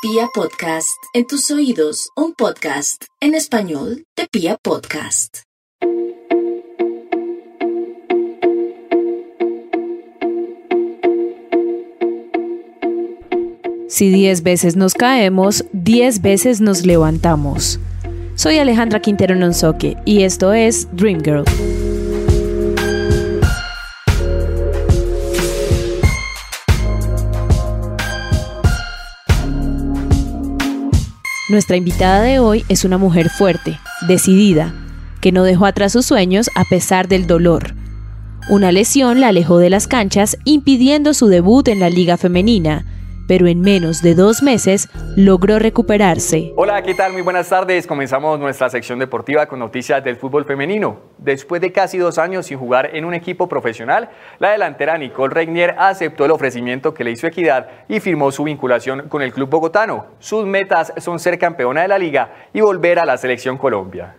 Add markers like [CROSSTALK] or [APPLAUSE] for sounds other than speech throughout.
Pia Podcast, en tus oídos, un podcast en español de Pia Podcast. Si diez veces nos caemos, diez veces nos levantamos. Soy Alejandra Quintero Nonsoque y esto es Dream Girl. Nuestra invitada de hoy es una mujer fuerte, decidida, que no dejó atrás sus sueños a pesar del dolor. Una lesión la alejó de las canchas, impidiendo su debut en la liga femenina, pero en menos de dos meses logró recuperarse. Hola, ¿qué tal? Muy buenas tardes. Comenzamos nuestra sección deportiva con noticias del fútbol femenino. Después de casi dos años sin jugar en un equipo profesional, la delantera Nicole Regnier aceptó el ofrecimiento que le hizo Equidad y firmó su vinculación con el club bogotano. Sus metas son ser campeona de la liga y volver a la selección Colombia.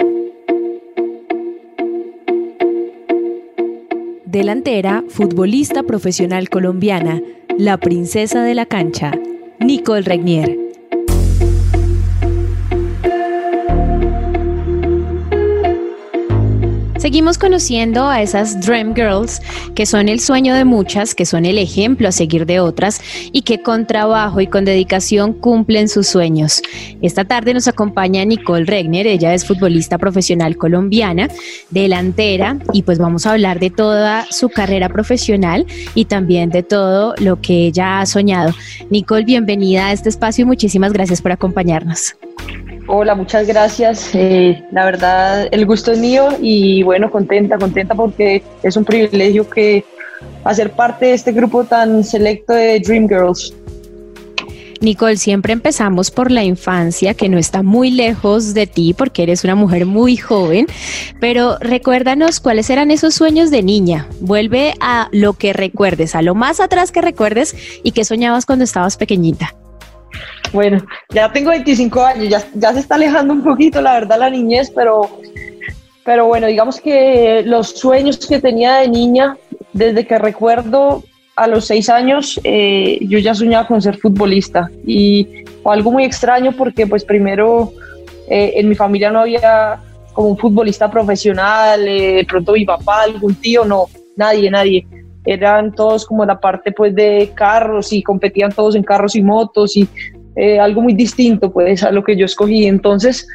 Delantera, futbolista profesional colombiana, la princesa de la cancha, Nicole Regnier. Seguimos conociendo a esas Dream Girls, que son el sueño de muchas, que son el ejemplo a seguir de otras y que con trabajo y con dedicación cumplen sus sueños. Esta tarde nos acompaña Nicole Regner, ella es futbolista profesional colombiana, delantera, y pues vamos a hablar de toda su carrera profesional y también de todo lo que ella ha soñado. Nicole, bienvenida a este espacio y muchísimas gracias por acompañarnos. Hola, muchas gracias. Eh, la verdad, el gusto es mío y bueno, contenta, contenta porque es un privilegio que hacer parte de este grupo tan selecto de Dream Girls. Nicole, siempre empezamos por la infancia, que no está muy lejos de ti porque eres una mujer muy joven, pero recuérdanos cuáles eran esos sueños de niña. Vuelve a lo que recuerdes, a lo más atrás que recuerdes y que soñabas cuando estabas pequeñita. Bueno, ya tengo 25 años, ya, se está alejando un poquito, la verdad, la niñez, pero, pero bueno, digamos que los sueños que tenía de niña, desde que recuerdo a los seis años, eh, yo ya soñaba con ser futbolista y fue algo muy extraño porque pues primero eh, en mi familia no había como un futbolista profesional, eh, pronto mi papá, algún tío, no, nadie, nadie. Eran todos como la parte pues de carros y competían todos en carros y motos y eh, algo muy distinto pues a lo que yo escogí. Entonces,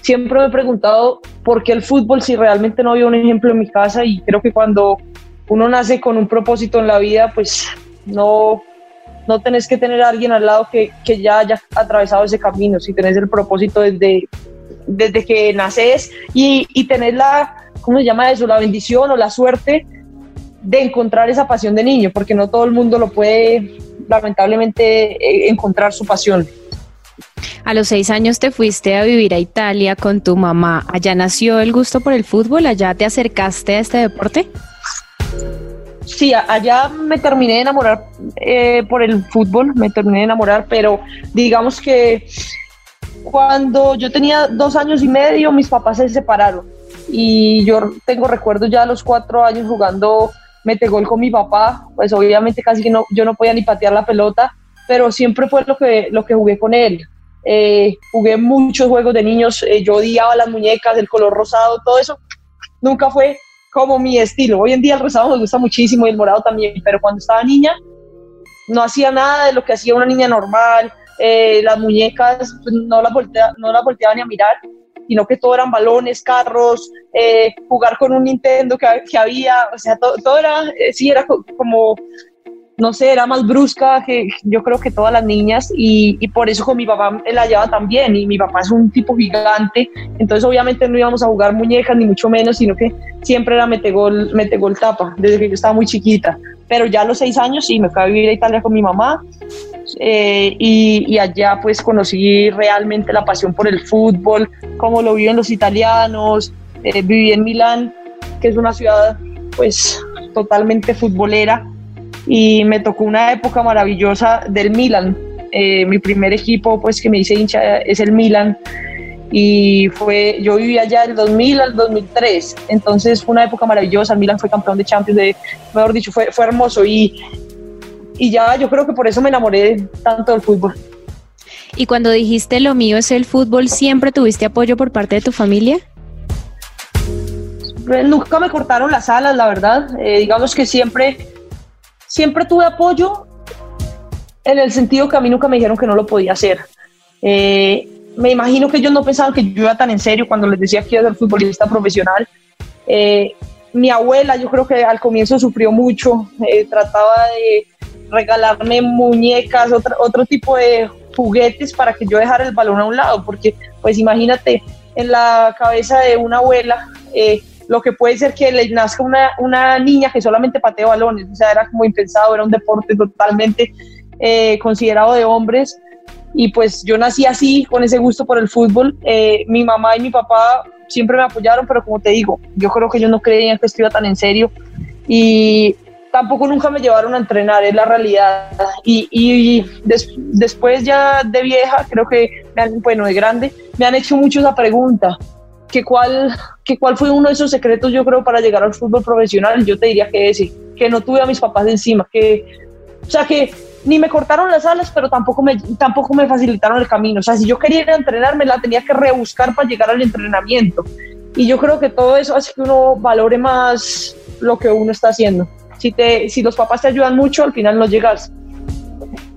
siempre me he preguntado por qué el fútbol si realmente no había un ejemplo en mi casa y creo que cuando uno nace con un propósito en la vida, pues no, no tenés que tener a alguien al lado que, que ya haya atravesado ese camino, si tenés el propósito desde, desde que naces y, y tenés la, ¿cómo se llama eso? La bendición o la suerte de encontrar esa pasión de niño, porque no todo el mundo lo puede lamentablemente eh, encontrar su pasión. A los seis años te fuiste a vivir a Italia con tu mamá. ¿Allá nació el gusto por el fútbol? ¿Allá te acercaste a este deporte? Sí, allá me terminé de enamorar eh, por el fútbol, me terminé de enamorar, pero digamos que cuando yo tenía dos años y medio, mis papás se separaron y yo tengo recuerdos ya a los cuatro años jugando mete gol con mi papá, pues obviamente casi que no, yo no podía ni patear la pelota, pero siempre fue lo que, lo que jugué con él. Eh, jugué muchos juegos de niños, eh, yo odiaba las muñecas, el color rosado, todo eso nunca fue como mi estilo. Hoy en día el rosado me gusta muchísimo y el morado también, pero cuando estaba niña no hacía nada de lo que hacía una niña normal. Eh, las muñecas pues, no, las volteaba, no las volteaba ni a mirar sino que todo eran balones, carros, eh, jugar con un Nintendo que, que había, o sea, todo, era, eh, sí, era como, no sé, era más brusca que yo creo que todas las niñas y, por eso con mi papá la llevaba también y mi papá es un tipo gigante, entonces obviamente no íbamos a jugar muñecas ni mucho menos, sino que siempre era mete gol, mete gol tapa, desde que yo estaba muy chiquita, pero ya a los seis años sí, me fui a vivir a Italia con mi mamá eh, y, allá pues conocí realmente la pasión por el fútbol, cómo lo viven los italianos, eh, viví en Milán, que es una ciudad pues totalmente futbolera y me tocó una época maravillosa del Milan. Eh, mi primer equipo pues que me hice hincha es el Milan y fue yo viví allá del 2000 al 2003 entonces fue una época maravillosa el Milan fue campeón de Champions de, mejor dicho fue, fue hermoso y y ya yo creo que por eso me enamoré tanto del fútbol. Y cuando dijiste lo mío es el fútbol, ¿siempre tuviste apoyo por parte de tu familia? Pues, nunca me cortaron las alas, la verdad. Eh, digamos que siempre, siempre tuve apoyo en el sentido que a mí nunca me dijeron que no lo podía hacer. Eh, me imagino que ellos no pensaban que yo iba tan en serio cuando les decía que iba a ser futbolista profesional. Eh, mi abuela, yo creo que al comienzo sufrió mucho, trataba de regalarme muñecas, otro, otro tipo de juguetes para que yo dejara el balón a un lado, porque pues imagínate, en la cabeza de una abuela, eh, lo que puede ser que le nazca una, una niña que solamente patea balones, o sea, era como impensado, era un deporte totalmente eh, considerado de hombres, y pues yo nací así, con ese gusto por el fútbol, eh, mi mamá y mi papá siempre me apoyaron, pero como te digo, yo creo que ellos no creían que esto iba tan en serio, y tampoco nunca me llevaron a entrenar, es la realidad. Y, después ya de vieja, creo que, bueno, de grande, me han hecho mucho esa pregunta, que cuál, que cuál fue uno de esos secretos yo creo para llegar al fútbol profesional, yo te diría que ese, que no tuve a mis papás encima, que, o sea, que ni me cortaron las alas, pero tampoco me, tampoco me facilitaron el camino. O sea, si yo quería ir a entrenar, me la tenía que rebuscar para llegar al entrenamiento. Y yo creo que todo eso hace que uno valore más lo que uno está haciendo si, te, si los papás te ayudan mucho, al final no llegas.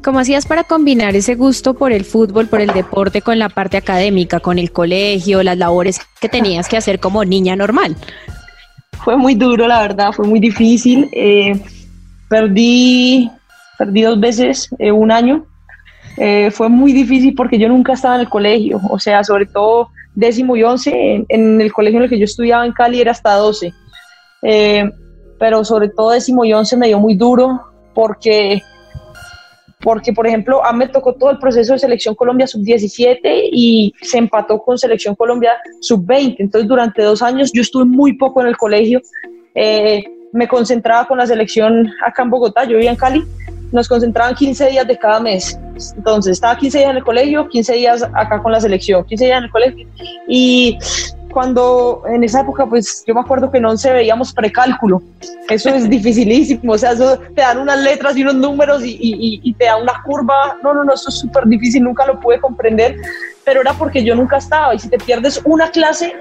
¿Cómo hacías para combinar ese gusto por el fútbol, por el deporte, con la parte académica, con el colegio, las labores que tenías que hacer como niña normal? Fue muy duro, la verdad, fue muy difícil. Eh, perdí, perdí dos veces eh, un año. Eh, fue muy difícil porque yo nunca estaba en el colegio, o sea, sobre todo décimo y once, en, en el colegio en el que yo estudiaba en Cali era hasta doce pero sobre todo décimo y once me dio muy duro porque, porque, por ejemplo, a me tocó todo el proceso de selección Colombia sub-17 y se empató con selección Colombia sub-20. Entonces, durante dos años yo estuve muy poco en el colegio. Eh, me concentraba con la selección acá en Bogotá, yo vivía en Cali, nos concentraban 15 días de cada mes. Entonces, estaba 15 días en el colegio, 15 días acá con la selección, 15 días en el colegio. Y cuando en esa época, pues yo me acuerdo que no se veíamos precálculo. Eso es [LAUGHS] dificilísimo. O sea, eso te dan unas letras y unos números y, y, te da una curva. No, no, no, eso es súper difícil. Nunca lo pude comprender, pero era porque yo nunca estaba. Y si te pierdes una clase,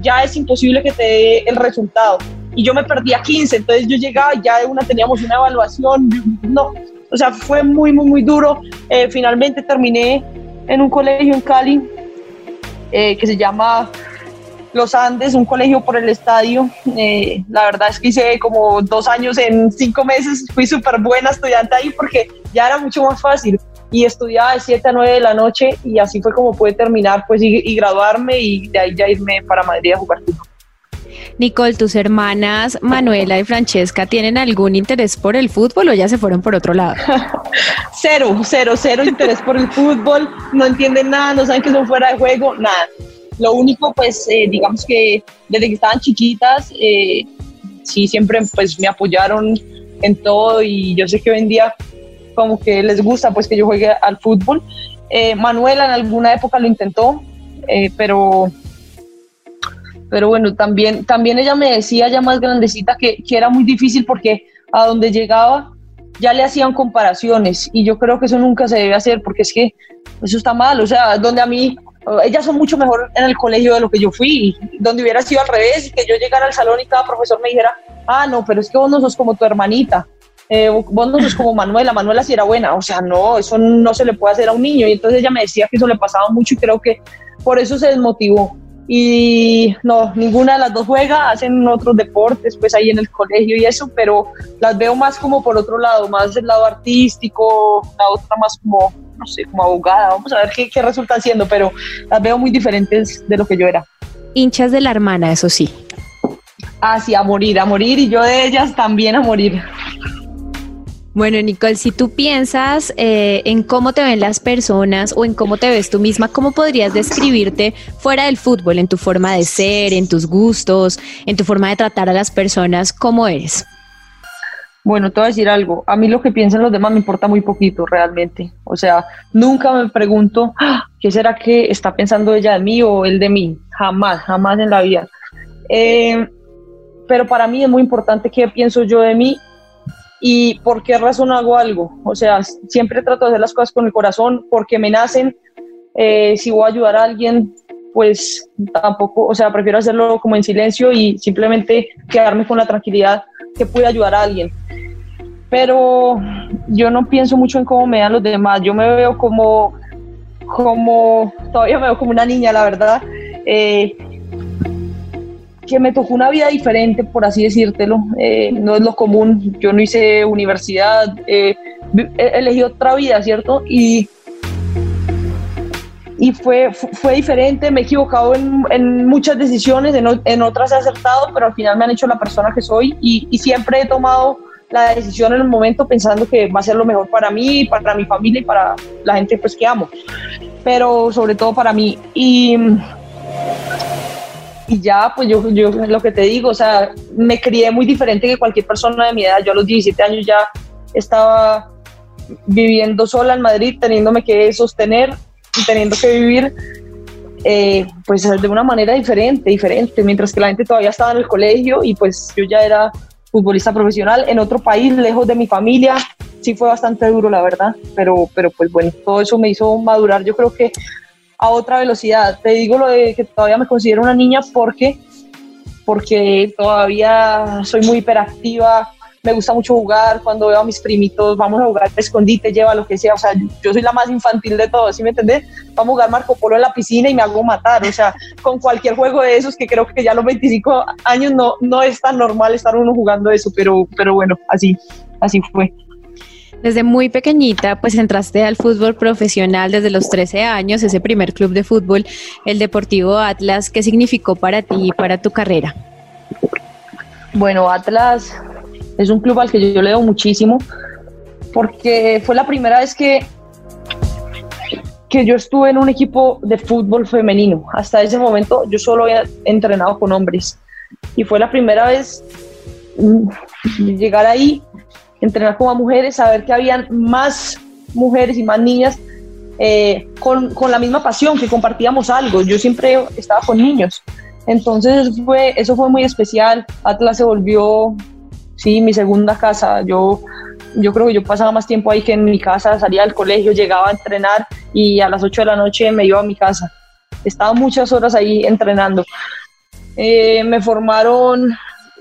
ya es imposible que te dé el resultado. Y yo me perdí a 15, entonces yo llegaba y ya de una teníamos una evaluación. No, o sea, fue muy, muy, muy duro. Eh, finalmente terminé en un colegio en Cali eh, que se llama los Andes, un colegio por el estadio. Eh, la verdad es que hice como dos años en cinco meses, fui súper buena estudiante ahí porque ya era mucho más fácil y estudiaba de 7 a 9 de la noche y así fue como pude terminar pues y, graduarme y de ahí ya irme para Madrid a jugar fútbol. Nicole, ¿tus hermanas Manuela y Francesca tienen algún interés por el fútbol o ya se fueron por otro lado? [LAUGHS] cero, cero, cero interés por el fútbol, no entienden nada, no saben que son fuera de juego, nada. Lo único, pues, eh, digamos que desde que estaban chiquitas, eh, sí, siempre pues me apoyaron en todo y yo sé que hoy en día como que les gusta pues que yo juegue al fútbol. Eh, Manuela en alguna época lo intentó, pero pero bueno, también, también ella me decía ya más grandecita que, que, era muy difícil porque a donde llegaba ya le hacían comparaciones y yo creo que eso nunca se debe hacer porque es que eso está mal, o sea, donde a mí ellas son mucho mejor en el colegio de lo que yo fui, donde hubiera sido al revés y que yo llegara al salón y cada profesor me dijera, ah, no, pero es que vos no sos como tu hermanita, eh, vos no sos como Manuela, Manuela sí era buena, o sea, no, eso no se le puede hacer a un niño. Y entonces ella me decía que eso le pasaba mucho y creo que por eso se desmotivó. Y no, ninguna de las dos juega, hacen otros deportes, pues ahí en el colegio y eso, pero las veo más como por otro lado, más del lado artístico, la otra más como no sé, como abogada, vamos a ver qué, qué resulta siendo, pero las veo muy diferentes de lo que yo era. Hinchas de la hermana, eso sí. Ah, sí, a morir, a morir, y yo de ellas también a morir. Bueno, Nicole, si tú piensas eh, en cómo te ven las personas o en cómo te ves tú misma, ¿cómo podrías describirte fuera del fútbol, en tu forma de ser, en tus gustos, en tu forma de tratar a las personas? ¿Cómo eres? Bueno, te voy a decir algo. A mí lo que piensan los demás me importa muy poquito realmente. O sea, nunca me pregunto ah, qué será que está pensando ella de mí o él de mí. Jamás, jamás en la vida. Eh, pero para mí es muy importante qué pienso yo de mí y por qué razón hago algo. O sea, siempre trato de hacer las cosas con el corazón porque me nacen, Eh, si voy a ayudar a alguien, pues tampoco, o sea, prefiero hacerlo como en silencio y simplemente quedarme con la tranquilidad que pude ayudar a alguien. Pero yo no pienso mucho en cómo me dan los demás, yo me veo como, como, todavía me veo como una niña, la verdad, eh, que me tocó una vida diferente, por así decírtelo, eh, no es lo común, yo no hice universidad, eh, elegí otra vida, ¿cierto? Y y fue, fue diferente, me he equivocado en, en muchas decisiones, en, en, otras he acertado, pero al final me han hecho la persona que soy y, y, siempre he tomado la decisión en el momento pensando que va a ser lo mejor para mí, para mi familia y para la gente pues que amo, pero sobre todo para mí. Y, y ya, pues yo, yo lo que te digo, o sea, me crié muy diferente que cualquier persona de mi edad. Yo a los 17 años ya estaba viviendo sola en Madrid, teniéndome que sostener teniendo que vivir eh, pues de una manera diferente, diferente, mientras que la gente todavía estaba en el colegio y pues yo ya era futbolista profesional en otro país, lejos de mi familia, sí fue bastante duro la verdad, pero, pero pues bueno, todo eso me hizo madurar, yo creo que a otra velocidad. Te digo lo de que todavía me considero una niña porque porque todavía soy muy hiperactiva, me gusta mucho jugar, cuando veo a mis primitos, vamos a jugar escondite, lleva lo que sea, o sea, yo soy la más infantil de todos, ¿sí me entendés? Vamos a jugar Marco Polo en la piscina y me hago matar, o sea, con cualquier juego de esos que creo que ya a los 25 años no, no es tan normal estar uno jugando eso, pero, pero bueno, así, así fue. Desde muy pequeñita, pues entraste al fútbol profesional desde los 13 años, ese primer club de fútbol, el Deportivo Atlas. ¿Qué significó para ti y para tu carrera? Bueno, Atlas es un club al que yo, le doy muchísimo porque fue la primera vez que, que yo estuve en un equipo de fútbol femenino. Hasta ese momento yo solo había entrenado con hombres y fue la primera vez mm, llegar ahí, entrenar como mujeres, saber que habían más mujeres y más niñas eh, con, con, la misma pasión, que compartíamos algo. Yo siempre estaba con niños. Entonces fue, eso fue muy especial. Atlas se volvió sí, mi segunda casa. Yo, yo creo que yo pasaba más tiempo ahí que en mi casa, salía del colegio, llegaba a entrenar y a las 8 de la noche me iba a mi casa. Estaba muchas horas ahí entrenando. Eh, me formaron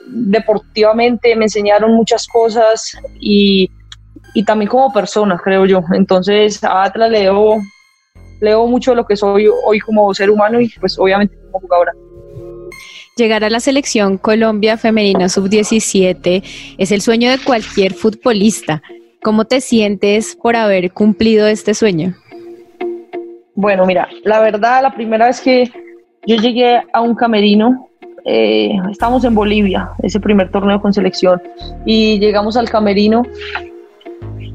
deportivamente, me enseñaron muchas cosas y, y, también como persona, creo yo. Entonces a Atlas leo, leo mucho lo que soy hoy como ser humano y pues obviamente como jugadora. Llegar a la selección Colombia Femenina Sub-17 es el sueño de cualquier futbolista. ¿Cómo te sientes por haber cumplido este sueño? Bueno, mira, la verdad, la primera vez que yo llegué a un camerino, eh, estamos en Bolivia, ese primer torneo con selección, y llegamos al camerino.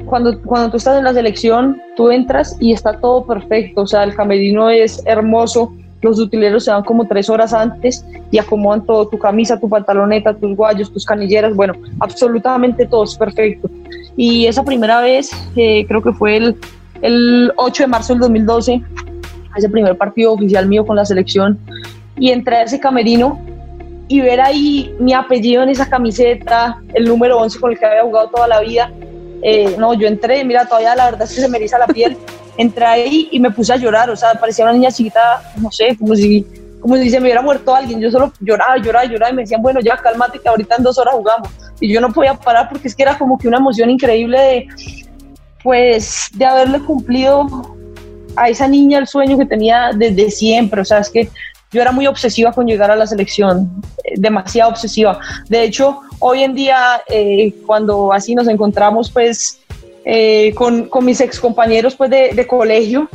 Cuando, cuando tú estás en la selección, tú entras y está todo perfecto, o sea, el camerino es hermoso, los utileros se van como tres horas antes y acomodan todo, tu camisa, tu pantaloneta, tus guayos, tus canilleras, bueno, absolutamente todo es perfecto. Y esa primera vez, eh, creo que fue el, el 8 de marzo del 2012, ese primer partido oficial mío con la selección, y entré a ese camerino y ver ahí mi apellido en esa camiseta, el número 11 con el que había jugado toda la vida. Eh, no, yo entré, mira, todavía la verdad es que se me eriza la piel [LAUGHS] entré ahí y me puse a llorar, o sea, parecía una niña chiquita, no sé, como si, como si se me hubiera muerto alguien, yo solo lloraba, lloraba, lloraba y me decían, bueno, ya cálmate que ahorita en dos horas jugamos. Y yo no podía parar porque es que era como que una emoción increíble de, pues, de haberle cumplido a esa niña el sueño que tenía desde siempre, o sea, es que yo era muy obsesiva con llegar a la selección, eh, demasiado obsesiva. De hecho, hoy en día, eh, cuando así nos encontramos, pues eh, con, con, mis ex compañeros pues, de, de colegio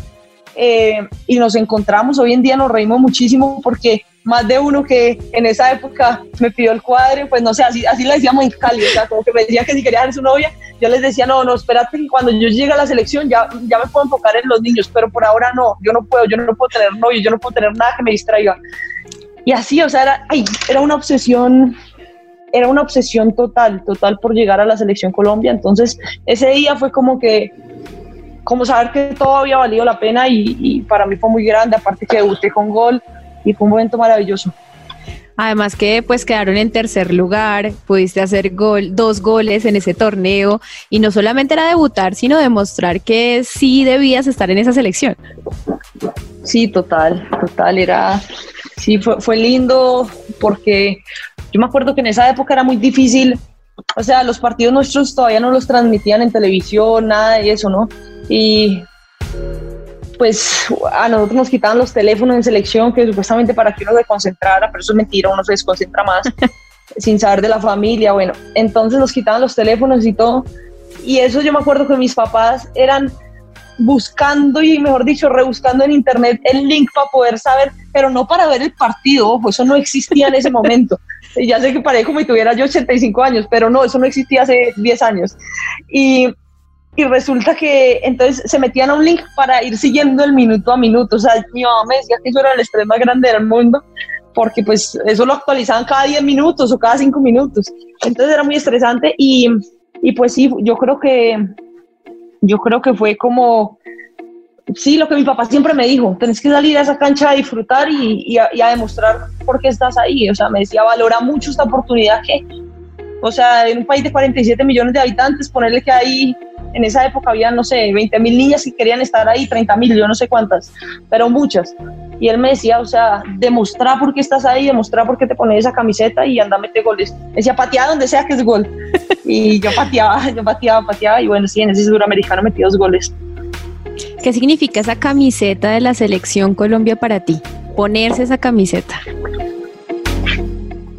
eh, y nos encontramos. Hoy en día nos reímos muchísimo porque más de uno que en esa época me pidió el cuadro, pues no sé, así, así le decíamos en Cali, o sea, como que me decía que si quería ser su novia, yo les decía, no, no, espérate que cuando yo llegue a la selección ya, ya me puedo enfocar en los niños, pero por ahora no, yo no puedo, yo no puedo tener novio, yo no puedo tener nada que me distraiga. Y así, o sea, era, ay, era una obsesión era una obsesión total, total por llegar a la selección Colombia. Entonces, ese día fue como que, como saber que todo había valido la pena y, para mí fue muy grande, aparte que debuté con gol y fue un momento maravilloso. Además que pues quedaron en tercer lugar, pudiste hacer gol, dos goles en ese torneo y no solamente era debutar, sino demostrar que sí debías estar en esa selección. Sí, total, total, era, sí, fue, fue lindo porque yo me acuerdo que en esa época era muy difícil, o sea, los partidos nuestros todavía no los transmitían en televisión, nada de eso, ¿no? Y pues a nosotros nos quitaban los teléfonos en selección, que supuestamente para que uno se concentrara, pero eso es mentira, uno se desconcentra más [LAUGHS] sin saber de la familia, bueno, entonces nos quitaban los teléfonos y todo, y eso yo me acuerdo que mis papás eran buscando y mejor dicho, rebuscando en internet el link para poder saber, pero no para ver el partido, ojo, eso no existía en ese [LAUGHS] momento. Y ya sé que paré como si tuviera yo 85 años, pero no, eso no existía hace 10 años. Y, y resulta que entonces se metían a un link para ir siguiendo el minuto a minuto. O sea, mi mamá me decía que eso era el estrés más grande del mundo, porque pues eso lo actualizaban cada 10 minutos o cada 5 minutos. Entonces era muy estresante y, y pues sí, yo creo que yo creo que fue como, sí, lo que mi papá siempre me dijo, tenés que salir a esa cancha a disfrutar y, a, demostrar por qué estás ahí. O sea, me decía, valora mucho esta oportunidad que, o sea, en un país de 47 millones de habitantes, ponerle que ahí, en esa época había, no sé, 20 mil niñas que querían estar ahí, 30 mil, yo no sé cuántas, pero muchas. Y él me decía, o sea, demostrar por qué estás ahí, demostrar por qué te pones esa camiseta y anda a meter goles. Me decía, patear donde sea que es gol. [LAUGHS] Y yo pateaba, yo pateaba, pateaba. Y bueno, sí, en ese suramericano metí dos goles. ¿Qué significa esa camiseta de la selección Colombia para ti? Ponerse esa camiseta.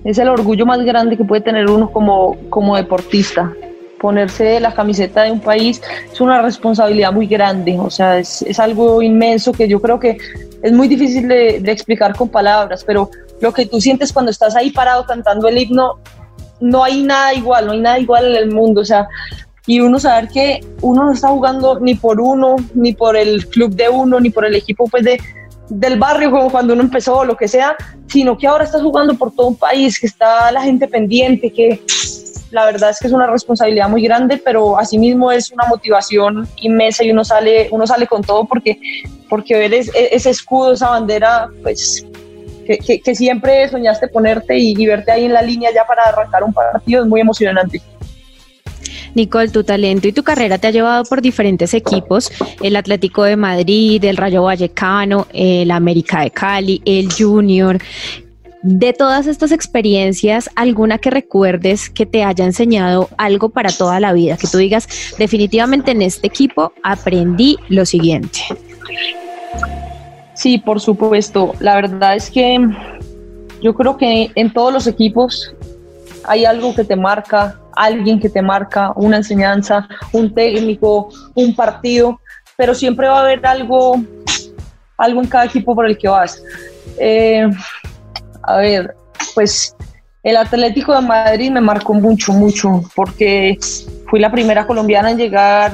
Es el orgullo más grande que puede tener uno como, como deportista ponerse la camiseta de un país es una responsabilidad muy grande, o sea, es, es algo inmenso que yo creo que es muy difícil de, explicar con palabras, pero lo que tú sientes cuando estás ahí parado cantando el himno, no hay nada igual, no hay nada igual en el mundo, o sea, y uno saber que uno no está jugando ni por uno, ni por el club de uno, ni por el equipo pues de, del barrio como cuando uno empezó o lo que sea, sino que ahora estás jugando por todo un país, que está la gente pendiente, que la verdad es que es una responsabilidad muy grande, pero asimismo es una motivación inmensa y uno sale, uno sale con todo porque, porque ver ese escudo, esa bandera, pues que, siempre soñaste ponerte y, y, verte ahí en la línea ya para arrancar un partido es muy emocionante. Nicole, tu talento y tu carrera te ha llevado por diferentes equipos, el Atlético de Madrid, el Rayo Vallecano, el América de Cali, el Junior. De todas estas experiencias, ¿alguna que recuerdes que te haya enseñado algo para toda la vida? Que tú digas, definitivamente en este equipo aprendí lo siguiente. Sí, por supuesto. La verdad es que yo creo que en todos los equipos hay algo que te marca, alguien que te marca, una enseñanza, un técnico, un partido, pero siempre va a haber algo, algo en cada equipo por el que vas. Eh, a ver, pues el Atlético de Madrid me marcó mucho, mucho, porque fui la primera colombiana en llegar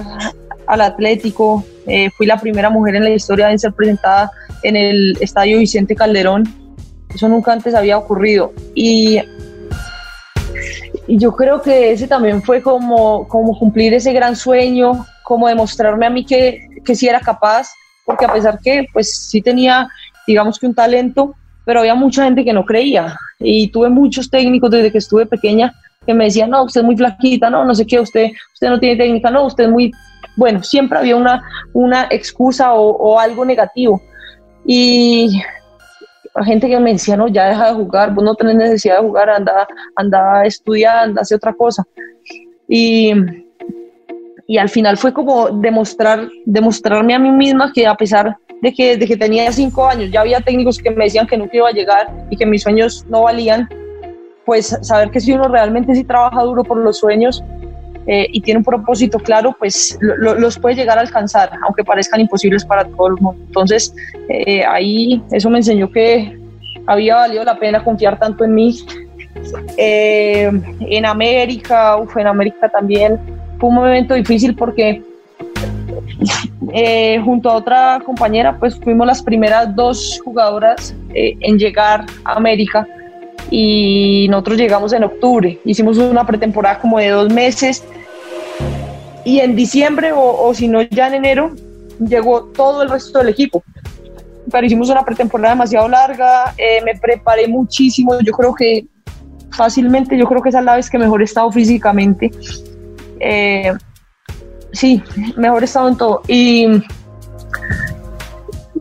al Atlético, eh, fui la primera mujer en la historia en ser presentada en el Estadio Vicente Calderón. Eso nunca antes había ocurrido. Y, y yo creo que ese también fue como, como cumplir ese gran sueño, como demostrarme a mí que, que sí era capaz, porque a pesar que pues sí tenía, digamos que un talento, pero había mucha gente que no creía y tuve muchos técnicos desde que estuve pequeña que me decían, no, usted es muy flaquita, no, no sé qué, usted, usted no tiene técnica, no, usted es muy, bueno, siempre había una, una excusa o, algo negativo. Y gente que me decía, no, ya deja de jugar, vos no tenés necesidad de jugar, anda, anda a estudiar, anda a hacer otra cosa. Y, y al final fue como demostrar, demostrarme a mí misma que a pesar de que desde que tenía cinco años ya había técnicos que me decían que nunca iba a llegar y que mis sueños no valían, pues saber que si uno realmente sí trabaja duro por los sueños eh, y tiene un propósito claro, pues los puede llegar a alcanzar, aunque parezcan imposibles para todo el mundo. Entonces, eh, ahí eso me enseñó que había valido la pena confiar tanto en mí. Eh, en América, uf, en América también fue un momento difícil porque eh, junto a otra compañera, pues fuimos las primeras dos jugadoras eh, en llegar a América y nosotros llegamos en octubre. Hicimos una pretemporada como de dos meses y en diciembre o, si no ya en enero llegó todo el resto del equipo. Pero hicimos una pretemporada demasiado larga, eh, me preparé muchísimo, yo creo que fácilmente, yo creo que esa es la vez que mejor he estado físicamente sí, mejor estado en todo. Y,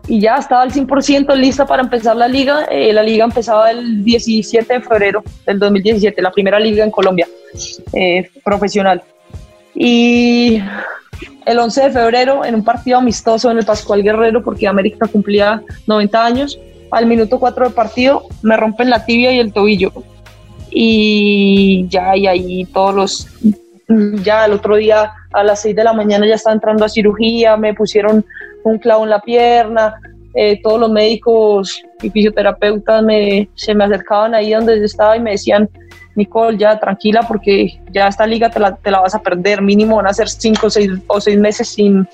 y ya estaba al 100% lista para empezar la liga. Eh, la liga empezaba el 17 de febrero del 2017, la primera liga en Colombia eh, profesional. Y el 11 de febrero, en un partido amistoso en el Pascual Guerrero, porque América cumplía 90 años, al minuto 4 de partido me rompen la tibia y el tobillo. Y ya, y ahí todos los. Ya el otro día a las 6 de la mañana ya estaba entrando a cirugía, me pusieron un clavo en la pierna, eh, todos los médicos y fisioterapeutas me, se me acercaban ahí donde yo estaba y me decían, Nicole, ya tranquila porque ya esta liga te la, te la vas a perder, mínimo van a ser cinco seis, o seis meses sin,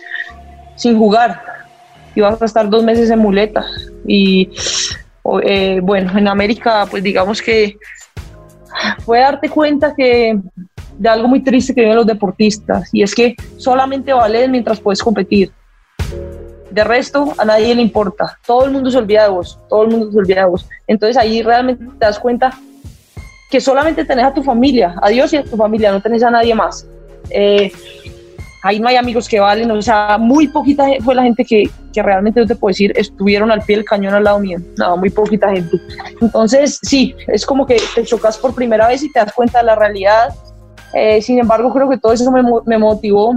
sin jugar y vas a estar dos meses en muleta. Y eh, bueno, en América pues digamos que fue darte cuenta que de algo muy triste que viven los deportistas y es que solamente vales mientras puedes competir de resto, a nadie le importa. Todo el mundo se olvida de vos. Todo el mundo se olvida de vos. Entonces ahí realmente te das cuenta que solamente tenés a tu familia, a Dios y a tu familia, no tenés a nadie más. Eh, ahí no hay amigos que valen, o sea, muy poquita fue la gente que, que realmente, yo te puedo decir, estuvieron al pie del cañón al lado mío. No, muy poquita gente. Entonces, sí, es como que te chocas por primera vez y te das cuenta de la realidad. Eh, sin embargo, creo que todo eso me, me motivó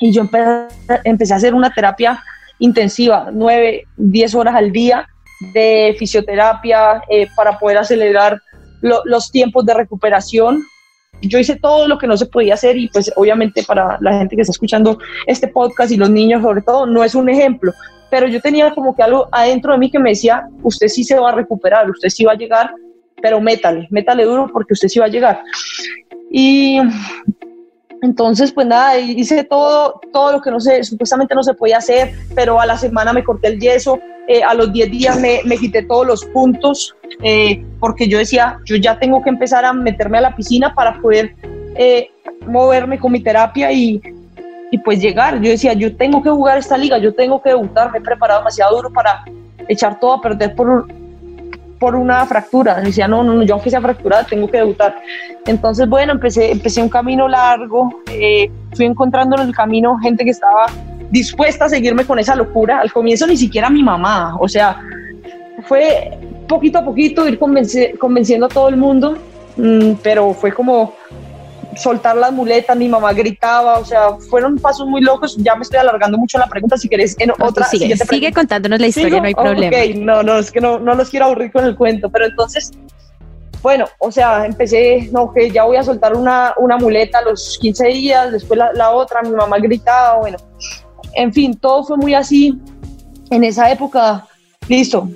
y yo empecé, empecé a hacer una terapia intensiva, 9, 10 horas al día de fisioterapia eh, para poder acelerar los tiempos de recuperación. Yo hice todo lo que no se podía hacer y pues obviamente para la gente que está escuchando este podcast y los niños sobre todo no es un ejemplo, pero yo tenía como que algo adentro de mí que me decía, usted sí se va a recuperar, usted sí va a llegar, pero métale, métale duro porque usted sí va a llegar. Y entonces, pues nada, hice todo, todo lo que no se, supuestamente no se podía hacer, pero a la semana me corté el yeso, eh, a los 10 días me, me, quité todos los puntos, eh, porque yo decía, yo ya tengo que empezar a meterme a la piscina para poder eh, moverme con mi terapia y, y pues llegar. Yo decía, yo tengo que jugar esta liga, yo tengo que debutar, me he preparado demasiado duro para echar todo a perder por, por una fractura. Decía, no, no, no, yo aunque sea fracturada tengo que debutar. Entonces, bueno, empecé, empecé un camino largo, eh, fui encontrando en el camino gente que estaba dispuesta a seguirme con esa locura. Al comienzo ni siquiera mi mamá, o sea, fue poquito a poquito ir convenciendo a todo el mundo, mm, pero fue como soltar las muletas, mi mamá gritaba, o sea, fueron pasos muy locos. Ya me estoy alargando mucho la pregunta, si querés en otra. sigue, sigue contándonos la historia, no hay problema. No, no, es que no, no los quiero aburrir con el cuento, pero entonces, bueno, o sea, empecé, no, que ya voy a soltar una, una muleta a los 15 días, después la, la otra, mi mamá gritaba, bueno, en fin, todo fue muy así. En esa época, listo,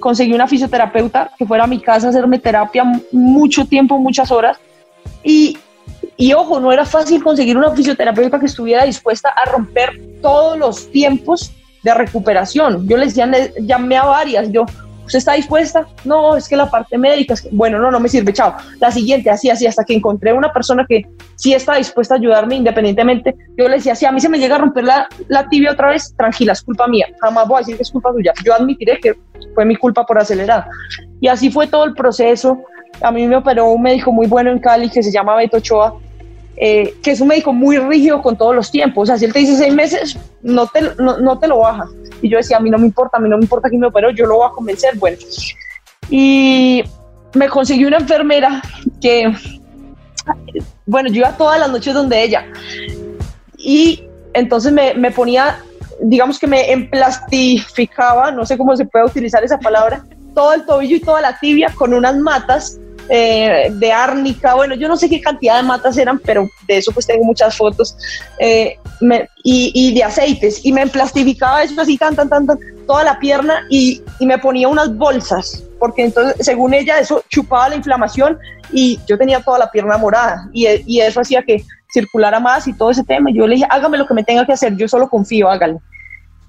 conseguí una fisioterapeuta que fuera a mi casa a hacerme terapia mucho tiempo, muchas horas. Y y ojo, no era fácil conseguir una fisioterapeuta que estuviera dispuesta a romper todos los tiempos de recuperación. Yo les llamé a varias, yo, ¿usted está dispuesta? No, es que la parte médica, es que, bueno, no, no me sirve, chao. La siguiente, así, así, hasta que encontré una persona que sí está dispuesta a ayudarme independientemente. Yo le decía, si a mí se me llega a romper la, la tibia otra vez, tranquila, es culpa mía, jamás voy a decir que es culpa suya. Yo admitiré que fue mi culpa por acelerar. Y así fue todo el proceso. A mí me operó un médico muy bueno en Cali que se llama Beto Ochoa, eh, que es un médico muy rígido con todos los tiempos. O sea, si él te dice seis meses, no te, no, te lo baja. Y yo decía, a mí no me importa, a mí no me importa quién me operó, yo lo voy a convencer. Bueno, y me conseguí una enfermera que, bueno, yo iba todas las noches donde ella. Y entonces me, me ponía, digamos que me emplastificaba, no sé cómo se puede utilizar esa palabra, todo el tobillo y toda la tibia con unas matas eh, de árnica, bueno, yo no sé qué cantidad de matas eran, pero de eso pues tengo muchas fotos, eh, y, de aceites, y me emplastificaba eso así, tan, tan, tan, tan, toda la pierna y, y, me ponía unas bolsas, porque entonces, según ella, eso chupaba la inflamación y yo tenía toda la pierna morada, y, y eso hacía que circulara más y todo ese tema. Yo le dije, hágame lo que me tenga que hacer, yo solo confío, hágalo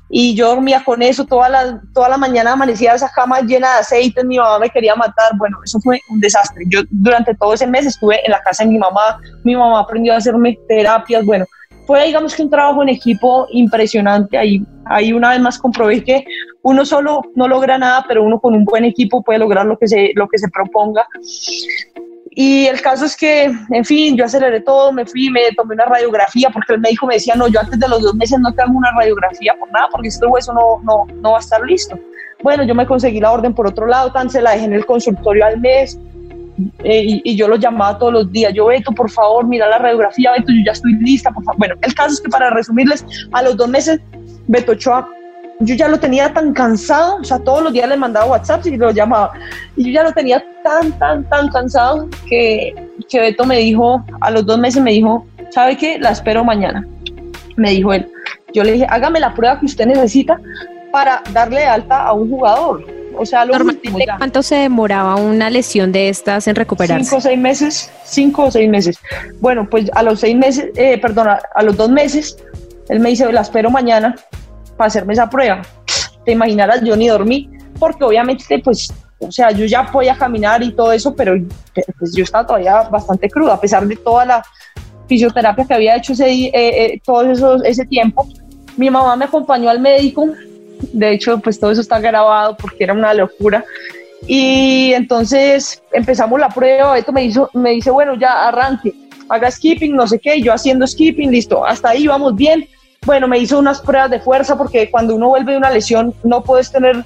y yo dormía con eso toda la, toda la mañana, amanecía esa cama llena de aceite, mi mamá me quería matar, bueno, eso fue un desastre. Yo durante todo ese mes estuve en la casa de mi mamá, mi mamá aprendió a hacerme terapias, bueno, fue digamos que un trabajo en equipo impresionante, ahí, ahí una vez más comprobé que uno solo no logra nada, pero uno con un buen equipo puede lograr lo que se, lo que se proponga. Y el caso es que, en fin, yo aceleré todo, me fui, me tomé una radiografía, porque el médico me decía, no, yo antes de los dos meses no te hago una radiografía por nada, porque este hueso no, no, no va a estar listo. Bueno, yo me conseguí la orden por otro lado, tan se la dejé en el consultorio al mes, eh, y, yo lo llamaba todos los días, yo Beto, por favor, mira la radiografía, Beto, yo ya estoy lista, por favor. Bueno, el caso es que para resumirles, a los dos meses, Beto Ochoa, yo ya lo tenía tan cansado, o sea, todos los días le mandaba WhatsApp y lo llamaba, y yo ya lo tenía tan, tan, tan cansado que, que Beto me dijo, a los dos meses me dijo, ¿sabe qué? La espero mañana, me dijo él. Yo le dije, hágame la prueba que usted necesita para darle alta a un jugador o sea, lo último ¿Cuánto se demoraba una lesión de estas en recuperarse? Cinco o seis meses, cinco o seis meses. Bueno, pues a los seis meses, eh, perdón, a, los dos meses, él me dice, la espero mañana para hacerme esa prueba. Te imaginarás, yo ni dormí, porque obviamente, pues, o sea, yo ya podía caminar y todo eso, pero pues yo estaba todavía bastante cruda, a pesar de toda la fisioterapia que había hecho ese, eh, eh, todo ese tiempo. Mi mamá me acompañó al médico de hecho, pues todo eso está grabado porque era una locura. Y entonces empezamos la prueba, esto me, hizo, me dice, bueno, ya arranque, haga skipping, no sé qué, yo haciendo skipping, listo, hasta ahí vamos bien. Bueno, me hizo unas pruebas de fuerza porque cuando uno vuelve de una lesión no puedes tener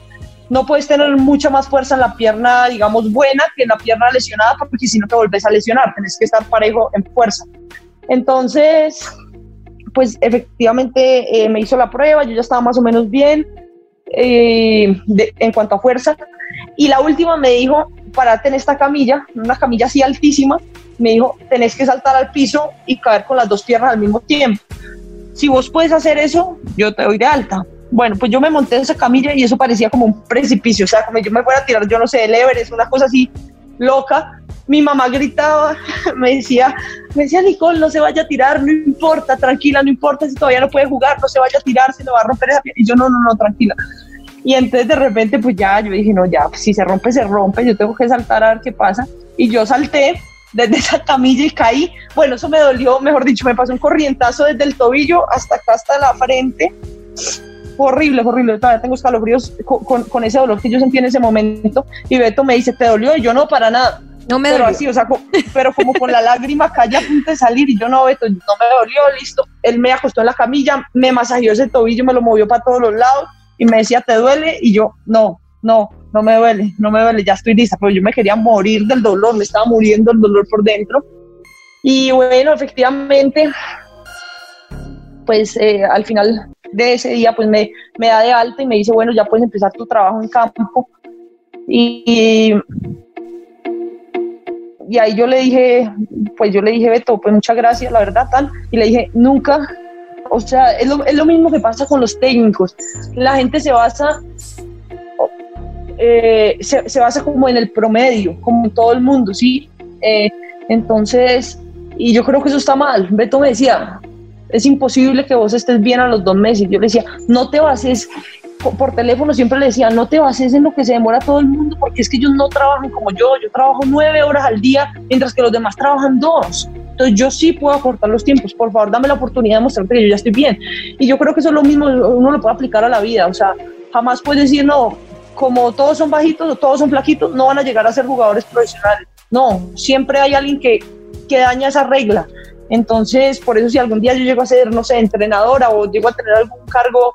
no puedes tener mucha más fuerza en la pierna, digamos, buena que en la pierna lesionada, porque si no te vuelves a lesionar, tienes que estar parejo en fuerza. Entonces, pues efectivamente eh, me hizo la prueba, yo ya estaba más o menos bien eh, en cuanto a fuerza. Y la última me dijo, parate en esta camilla, una camilla así altísima, me dijo, tenés que saltar al piso y caer con las dos piernas al mismo tiempo. Si vos puedes hacer eso, yo te doy de alta. Bueno, pues yo me monté en esa camilla y eso parecía como un precipicio, o sea, como yo me fuera a tirar, yo no sé, el Everest, una cosa así loca mi mamá gritaba, [LAUGHS] me decía, me decía, Nicole, no se vaya a tirar, no importa, tranquila, no importa si todavía no puede jugar, no se vaya a tirar, se le va a romper esa pierna. Y yo, no, no, no, tranquila. Y entonces de repente, pues ya, yo dije, no, ya, si se rompe, se rompe, yo tengo que saltar a ver qué pasa. Y yo salté desde [LAUGHS] esa camilla y caí. Bueno, eso me dolió, mejor dicho, me pasó un corrientazo desde el tobillo hasta acá, hasta la frente. Horrible, horrible. Todavía tengo escalofríos con, con, con, ese dolor que yo sentí en ese momento. Y Beto me dice, ¿te dolió? Y yo no, para nada. No me pero así, o sea, pero como con la lágrima calle a punto de salir y yo no, Beto, no me dolió, listo. Él me acostó en la camilla, me masajeó ese tobillo, me lo movió para todos los lados y me decía, ¿te duele? Y yo, no, no, no me duele, no me duele, ya estoy lista, pero yo me quería morir del dolor, me estaba muriendo el dolor por dentro. Y bueno, efectivamente, pues eh, al final de ese día, pues me, me da de alta y me dice, bueno, ya puedes empezar tu trabajo en campo. y y ahí yo le dije, pues yo le dije, Beto, pues muchas gracias, la verdad, tal. Y le dije, nunca, o sea, es lo, es lo mismo que pasa con los técnicos. La gente se basa, eh, se, se, basa como en el promedio, como en todo el mundo, ¿sí? Eh, entonces, y yo creo que eso está mal. Beto me decía, es imposible que vos estés bien a los dos meses. Yo le decía, no te bases por teléfono siempre le decía, no te bases en lo que se demora todo el mundo, porque es que ellos no trabajan como yo, yo trabajo nueve horas al día, mientras que los demás trabajan dos. Entonces yo sí puedo acortar los tiempos, por favor dame la oportunidad de mostrarte que yo ya estoy bien. Y yo creo que eso es lo mismo, uno lo puede aplicar a la vida, o sea, jamás puedes decir, no, como todos son bajitos o todos son flaquitos, no van a llegar a ser jugadores profesionales. No, siempre hay alguien que, que daña esa regla. Entonces, por eso si algún día yo llego a ser, no sé, entrenadora o llego a tener algún cargo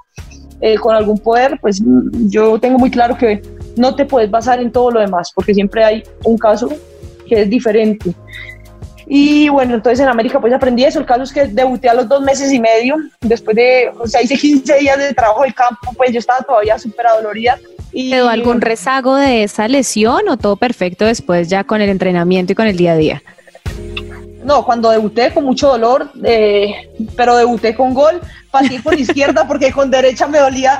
eh, con algún poder, pues yo tengo muy claro que no te puedes basar en todo lo demás, porque siempre hay un caso que es diferente. Y bueno, entonces en América pues aprendí eso. El caso es que debuté a los dos meses y medio. Después de, o sea, hice 15 días de trabajo de campo, pues yo estaba todavía súper dolorida. Y, ¿Quedó algún rezago de esa lesión o todo perfecto después ya con el entrenamiento y con el día a día? No, cuando debuté con mucho dolor, eh, pero debuté con gol, pateé por izquierda [LAUGHS] porque con derecha me dolía,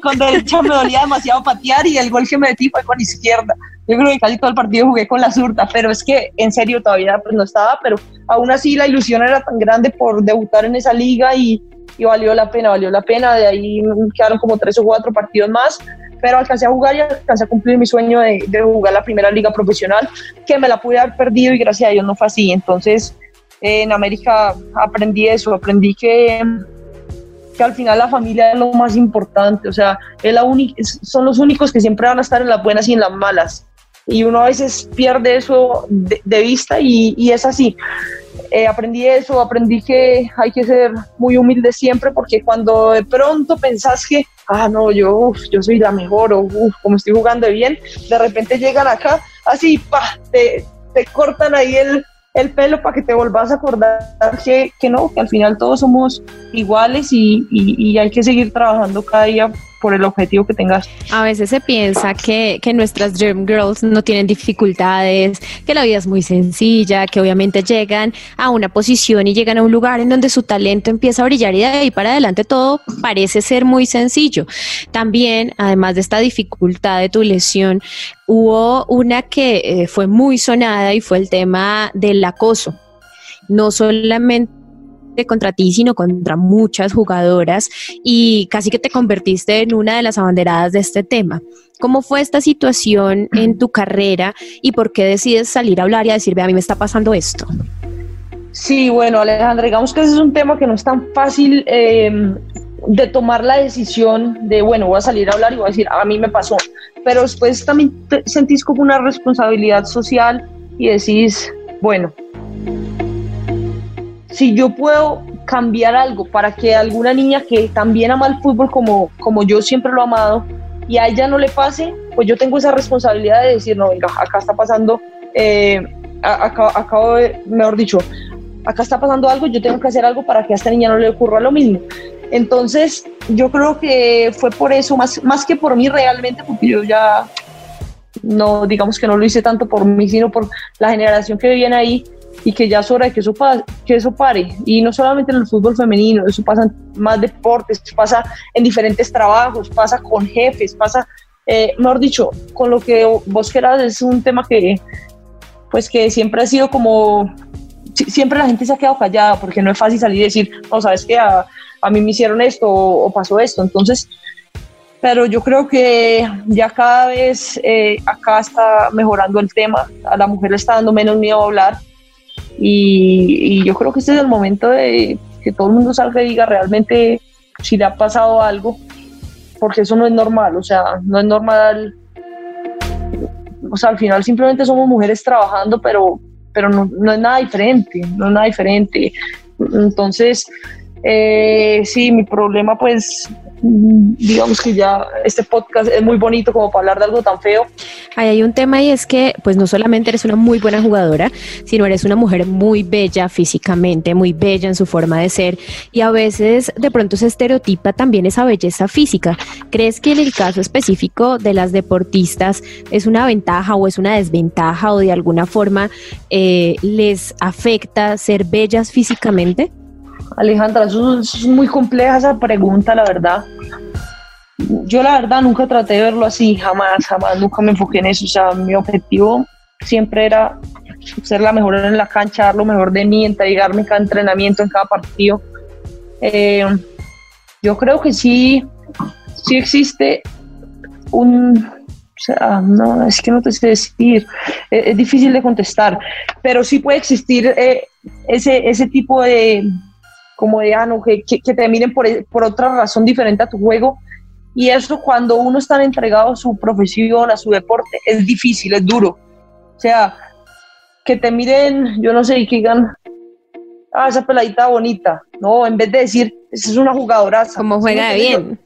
con derecha me dolía demasiado patear y el gol que me metí fue con izquierda. Yo creo que casi todo el partido jugué con la zurda, pero es que en serio todavía pues no estaba, pero aún así la ilusión era tan grande por debutar en esa liga y, y valió la pena, valió la pena. De ahí quedaron como tres o cuatro partidos más pero alcancé a jugar y alcancé a cumplir mi sueño de, jugar la primera liga profesional, que me la pude haber perdido y gracias a Dios no fue así. Entonces, en América aprendí eso, aprendí que, que al final la familia es lo más importante, o sea, es la son los únicos que siempre van a estar en las buenas y en las malas. y uno a veces pierde eso de, vista y, es así. Eh, aprendí eso, aprendí que hay que ser muy humilde siempre porque cuando de pronto pensás que, ah, no, yo, yo soy la mejor o como estoy jugando bien, de repente llegan acá, así, pa, te, te cortan ahí el, el pelo para que te volvás a acordar que, que, no, que al final todos somos iguales y, y, hay que seguir trabajando cada día por el objetivo que tengas. A veces se piensa que, que, nuestras Dream Girls no tienen dificultades, que la vida es muy sencilla, que obviamente llegan a una posición y llegan a un lugar en donde su talento empieza a brillar y de ahí para adelante todo parece ser muy sencillo. También, además de esta dificultad de tu lesión, hubo una que eh, fue muy sonada y fue el tema del acoso. No solamente contra ti, sino contra muchas jugadoras y casi que te convertiste en una de las abanderadas de este tema. ¿Cómo fue esta situación en tu carrera y por qué decides salir a hablar y a decir, a mí me está pasando esto? Sí, bueno, Alejandra, digamos que ese es un tema que no es tan fácil em, de tomar la decisión de, bueno, voy a salir a hablar y voy a decir, a mí me pasó, pero después también sentís como una responsabilidad social y decís, bueno, si yo puedo cambiar algo para que alguna niña que también ama el fútbol como, como yo siempre lo he amado y a ella no le pase, pues yo tengo esa responsabilidad de decir, no, venga, acá está pasando, eh, acá, acabo de, mejor dicho, acá está pasando algo, yo tengo que hacer algo para que a esta niña no le ocurra lo mismo. Entonces, yo creo que fue por eso, más, más que por mí realmente, porque yo ya no, digamos que no lo hice tanto por mí, sino por la generación que viene ahí y que ya es hora de que eso, que eso pare. Y no solamente en el fútbol femenino, eso pasa en más deportes, pasa en diferentes trabajos, pasa con jefes, pasa, eh, mejor dicho, con lo que vos querás, es un tema que, pues que siempre ha sido como, siempre la gente se ha quedado callada porque no es fácil salir y decir, no, sabes que a, a, mí me hicieron esto o, pasó esto. Entonces, pero yo creo que ya cada vez eh, acá está mejorando el tema, a la mujer le está dando menos miedo a hablar y, yo creo que este es el momento de que todo el mundo salga y diga realmente si le ha pasado algo, porque eso no es normal, o sea, no es normal. O sea, al final simplemente somos mujeres trabajando, pero, pero no, no es nada diferente, no es nada diferente. Entonces, eh, sí, mi problema pues digamos que ya este podcast es muy bonito como para hablar de algo tan feo. Ahí hay un tema y es que pues no solamente eres una muy buena jugadora, sino eres una mujer muy bella físicamente, muy bella en su forma de ser y a veces de pronto se estereotipa también esa belleza física. ¿Crees que en el caso específico de las deportistas es una ventaja o es una desventaja o de alguna forma eh, les afecta ser bellas físicamente? Alejandra, eso, es muy compleja esa pregunta, la verdad. Yo la verdad nunca traté de verlo así, jamás, jamás, nunca me enfoqué en eso. O sea, mi objetivo siempre era ser la mejor en la cancha, dar lo mejor de mí, entregarme cada entrenamiento, en cada partido. Eh, yo creo que sí, sí existe un, o sea, no, es que no te sé decir, es, difícil de contestar, pero sí puede existir eh, ese, ese tipo de, como de, ah, que, que, te miren por, por otra razón diferente a tu juego. Y eso cuando uno está entregado a su profesión, a su deporte, es difícil, es duro. O sea, que te miren, yo no sé, y que digan, ah, esa peladita bonita. No, en vez de decir, esa es una jugadoraza. Como juega bien.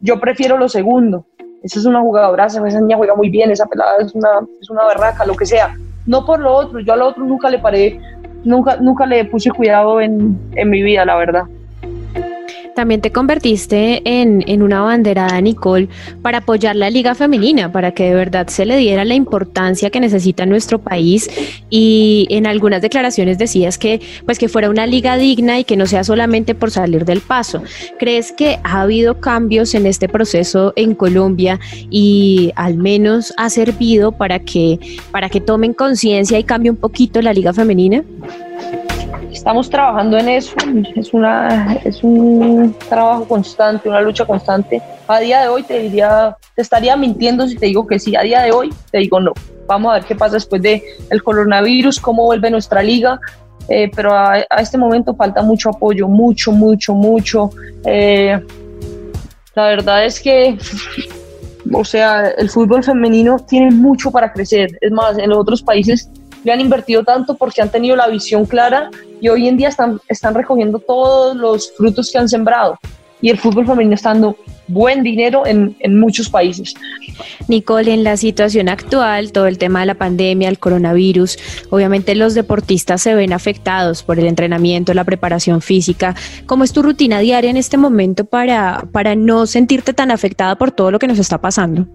Yo, prefiero lo segundo. Esa es una jugadoraza, esa niña juega muy bien, esa pelada es una, es una berraca, lo que sea. No por lo otro, yo a lo otro nunca le paré nunca, nunca le puse cuidado en, en mi vida, la verdad. También te convertiste en, en, una banderada, Nicole, para apoyar la liga femenina, para que de verdad se le diera la importancia que necesita nuestro país. Y en algunas declaraciones decías que, pues, que fuera una liga digna y que no sea solamente por salir del paso. ¿Crees que ha habido cambios en este proceso en Colombia y al menos ha servido para que, para que tomen conciencia y cambie un poquito la liga femenina? Estamos trabajando en eso, es, una, es un trabajo constante, una lucha constante. A día de hoy te diría, te estaría mintiendo si te digo que sí, a día de hoy te digo no. Vamos a ver qué pasa después del el coronavirus, cómo vuelve nuestra liga, eh, pero a, este momento falta mucho apoyo, mucho, mucho, mucho. Eh, la verdad es que o sea, el fútbol femenino tiene mucho para crecer. Es más, en los otros países le han invertido tanto porque han tenido la visión clara y hoy en día están, están recogiendo todos los frutos que han sembrado. Y el fútbol femenino está dando buen dinero en, en, muchos países. Nicole, en la situación actual, todo el tema de la pandemia, el coronavirus, obviamente los deportistas se ven afectados por el entrenamiento, la preparación física. ¿Cómo es tu rutina diaria en este momento para, para no sentirte tan afectada por todo lo que nos está pasando?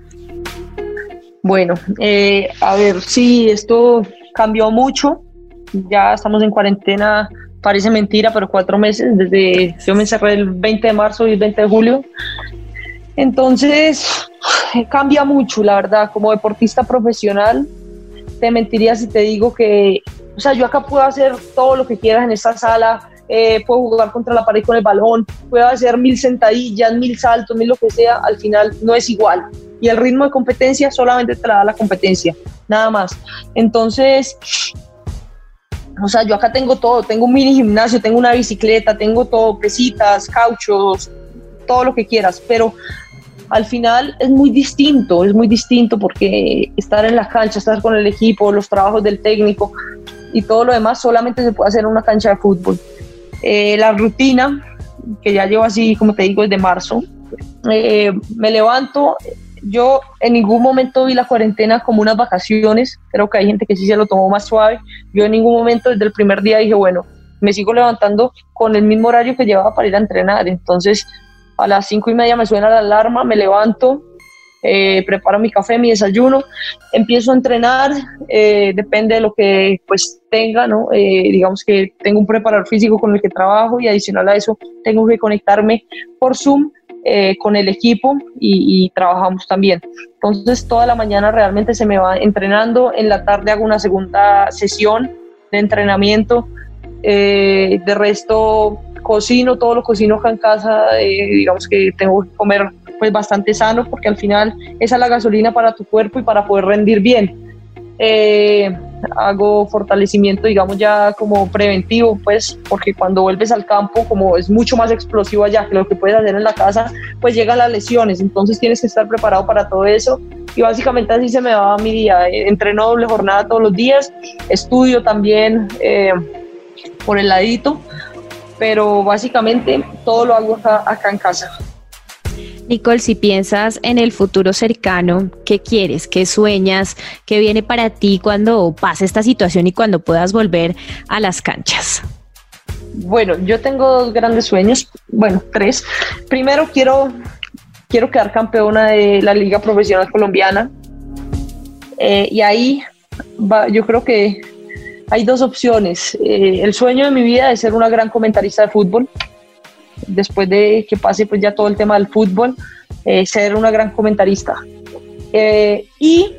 Bueno, eh, a ver, sí, esto cambió mucho. Ya estamos en cuarentena parece mentira, pero cuatro meses, desde yo me encerré el 20 de marzo y el 20 de julio. Entonces, cambia mucho, la verdad, como deportista profesional, te mentiría si te digo que, o sea, yo acá puedo hacer todo lo que quieras en esta sala, eh, puedo jugar contra la pared con el balón, puedo hacer mil sentadillas, mil saltos, mil lo que sea, al final no es igual. Y el ritmo de competencia solamente te da la competencia, nada más. Entonces, o sea, yo acá tengo todo, tengo un mini gimnasio, tengo una bicicleta, tengo todo, pesitas, cauchos, todo lo que quieras, pero al final es muy distinto, es muy distinto porque estar en la cancha, estar con el equipo, los trabajos del técnico y todo lo demás solamente se puede hacer en una cancha de fútbol. Eh, la rutina, que ya llevo así, como te digo, desde marzo, eh, me levanto, yo en ningún momento vi la cuarentena como unas vacaciones, creo que hay gente que sí se lo tomó más suave, yo en ningún momento desde el primer día dije, bueno, me sigo levantando con el mismo horario que llevaba para ir a entrenar, entonces a las cinco y media me suena la alarma, me levanto, eh, preparo mi café, mi desayuno, empiezo a entrenar, eh, depende de lo que pues tenga, ¿no? Eh, digamos que tengo un preparador físico con el que trabajo y adicional a eso tengo que conectarme por Zoom eh, con el equipo y, trabajamos también. Entonces toda la mañana realmente se me va entrenando, en la tarde hago una segunda sesión de entrenamiento, eh, de resto cocino, todo lo cocino acá en casa, eh, digamos que tengo que comer pues bastante sano porque al final esa es la gasolina para tu cuerpo y para poder rendir bien. Eh, hago fortalecimiento, digamos, ya como preventivo, pues, porque cuando vuelves al campo, como es mucho más explosivo allá que lo que puedes hacer en la casa, pues llegan las lesiones, entonces tienes que estar preparado para todo eso. Y básicamente así se me va mi día. Eh, entreno doble jornada todos los días, estudio también eh, por el ladito, pero básicamente todo lo hago acá en casa. Nicole, si piensas en el futuro cercano, ¿qué quieres? ¿Qué sueñas? ¿Qué viene para ti cuando pase esta situación y cuando puedas volver a las canchas? Bueno, yo tengo dos grandes sueños, bueno, tres. Primero quiero, quiero quedar campeona de la Liga Profesional Colombiana. Eh, y ahí va, yo creo que hay dos opciones. Eh, el sueño de mi vida es ser una gran comentarista de fútbol después de que pase pues ya todo el tema del fútbol, eh, ser una gran comentarista. Eh, y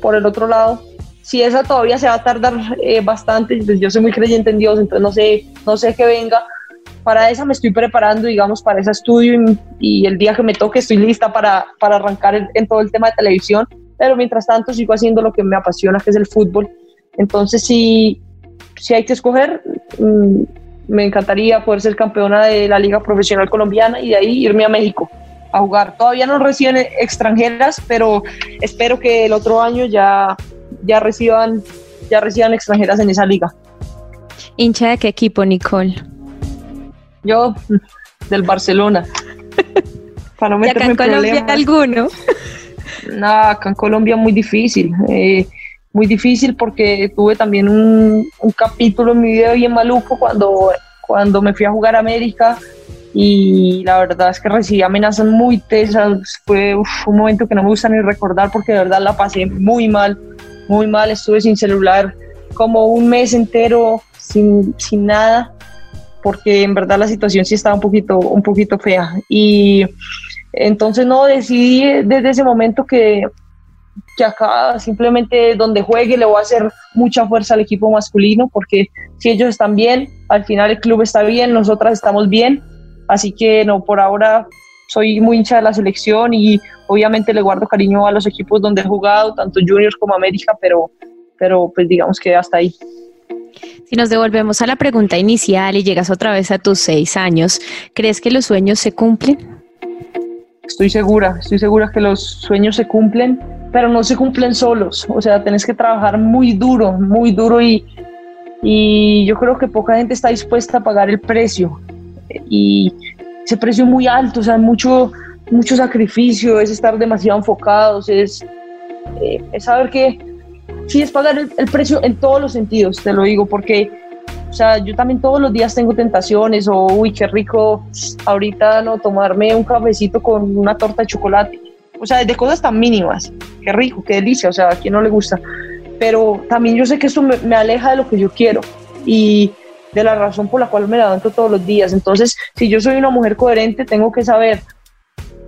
por el otro lado, si esa todavía se va a tardar eh, bastante, pues yo soy muy creyente en Dios, entonces no sé, no sé qué venga. Para esa me estoy preparando, digamos, para ese estudio y, el día que me toque estoy lista para, para arrancar en, todo el tema de televisión, pero mientras tanto sigo haciendo lo que me apasiona, que es el fútbol. Entonces, si, si hay que escoger, mm, me encantaría poder ser campeona de la Liga Profesional Colombiana y de ahí irme a México a jugar. Todavía no reciben extranjeras, pero espero que el otro año ya, ya, reciban, ya reciban extranjeras en esa liga. ¿Hincha de qué equipo, Nicole? Yo, del Barcelona. [LAUGHS] Para no ¿Y acá en Colombia alguno? No, acá en Colombia muy difícil. Eh, muy difícil porque tuve también un, capítulo en mi vida bien maluco cuando, cuando me fui a jugar a América y la verdad es que recibí amenazas muy tesas, fue un momento que no me gusta ni recordar porque de verdad la pasé muy mal, muy mal, estuve sin celular como un mes entero sin, sin nada porque en verdad la situación sí estaba un poquito, un poquito fea. Y entonces no decidí desde ese momento que que acá simplemente donde juegue le voy a hacer mucha fuerza al equipo masculino, porque si ellos están bien, al final el club está bien, nosotras estamos bien, así que no, por ahora soy muy hincha de la selección y obviamente le guardo cariño a los equipos donde he jugado, tanto juniors como América, pero, pero pues digamos que hasta ahí. Si nos devolvemos a la pregunta inicial y llegas otra vez a tus seis años, ¿crees que los sueños se cumplen? Estoy segura, estoy segura que los sueños se cumplen, pero no se cumplen solos. O sea, tenés que trabajar muy duro, muy duro y, y yo creo que poca gente está dispuesta a pagar el precio. Y ese precio muy alto, o sea, mucho, mucho sacrificio, es estar demasiado enfocados, es, eh, es saber que sí es pagar el, precio en todos los sentidos, te lo digo, porque sea, yo también todos los días tengo tentaciones o, uy, qué rico ahorita no tomarme un cafecito con una torta de chocolate. O sea, de cosas tan mínimas. Qué rico, qué delicia, o sea, a quien no le gusta. Pero también yo sé que esto me, me aleja de lo que yo quiero y de la razón por la cual me levanto todos los días. Entonces, si yo soy una mujer coherente, tengo que saber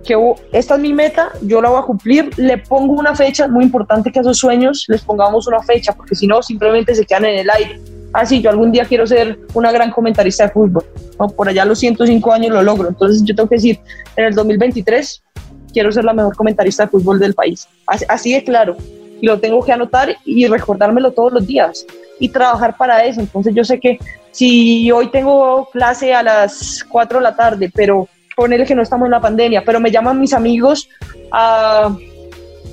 que esta es mi meta, yo la voy a cumplir, le pongo una fecha, muy importante que a esos sueños les pongamos una fecha, porque si no, simplemente se quedan en el aire ah, sí, yo algún día quiero ser una gran comentarista de fútbol, ¿no? por allá a los 105 años lo logro, entonces yo tengo que decir, en el 2023 quiero ser la mejor comentarista de fútbol del país, así, así de claro, y lo tengo que anotar y recordármelo todos los días y trabajar para eso, entonces yo sé que si hoy tengo clase a las 4 de la tarde, pero ponerle que no estamos en la pandemia, pero me llaman mis amigos a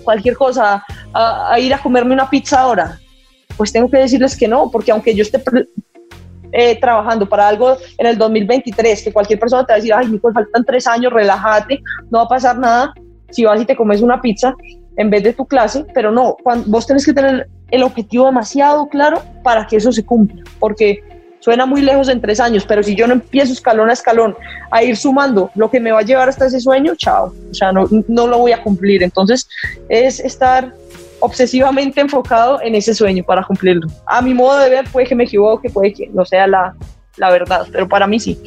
cualquier cosa, a, a ir a comerme una pizza ahora, pues tengo que decirles que no, porque aunque yo esté eh, trabajando para algo en el 2023, que cualquier persona te va a decir, ay, Nicole, faltan tres años, relájate, no va a pasar nada si vas y te comes una pizza en vez de tu clase, pero no, cuando, vos tenés que tener el objetivo demasiado claro para que eso se cumpla, porque suena muy lejos en tres años, pero si yo no empiezo escalón a escalón a ir sumando lo que me va a llevar hasta ese sueño, chao, o sea, no, no lo voy a cumplir. Entonces, es estar obsesivamente enfocado en ese sueño para cumplirlo. A mi modo de ver, puede que me equivoque, puede que no sea la, la verdad, pero para mí sí.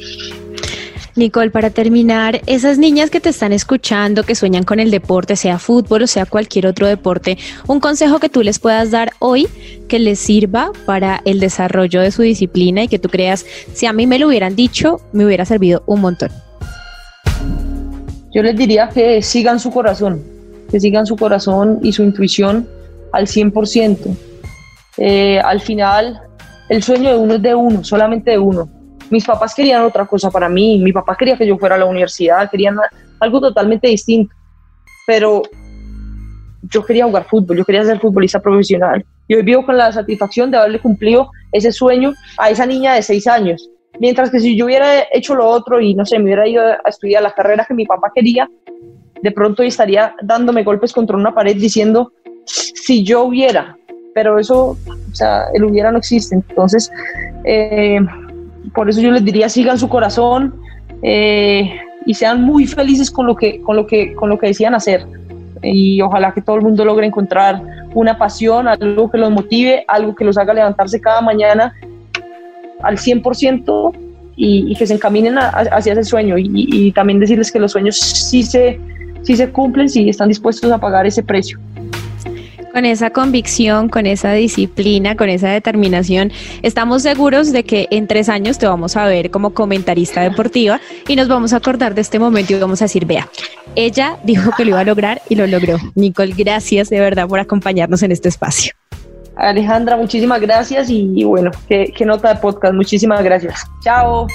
Nicole, para terminar, esas niñas que te están escuchando, que sueñan con el deporte, sea fútbol o sea cualquier otro deporte, un consejo que tú les puedas dar hoy que les sirva para el desarrollo de su disciplina y que tú creas, si a mí me lo hubieran dicho, me hubiera servido un montón. Yo les diría que sigan su corazón, que sigan su corazón y su intuición al 100%. Eh, al final, el sueño de uno es de uno, solamente de uno. Mis papás querían otra cosa para mí, mi papá quería que yo fuera a la universidad, querían algo totalmente distinto, pero yo quería jugar fútbol, yo quería ser futbolista profesional. Y hoy vivo con la satisfacción de haberle cumplido ese sueño a esa niña de seis años. Mientras que si yo hubiera hecho lo otro y no sé, me hubiera ido a estudiar la carrera que mi papá quería, de pronto estaría dándome golpes contra una pared diciendo, si yo hubiera, pero eso, o sea, el hubiera no existe. Entonces, eh, por eso yo les diría, sigan su corazón eh, y sean muy felices con lo que, con lo que, con lo que decían hacer. Y ojalá que todo el mundo logre encontrar una pasión, algo que los motive, algo que los haga levantarse cada mañana al 100% y, y que se encaminen hacia ese sueño. Y, y también decirles que los sueños sí se, si se cumplen, si están dispuestos a pagar ese precio. Con esa convicción, con esa disciplina, con esa determinación, estamos seguros de que en tres años te vamos a ver como comentarista deportiva y nos vamos a acordar de este momento y vamos a decir, vea, ella dijo que lo iba a lograr y lo logró. Nicole, gracias de verdad por acompañarnos en este espacio. Alejandra, muchísimas gracias y, bueno, qué, qué nota de podcast, muchísimas gracias. Chao.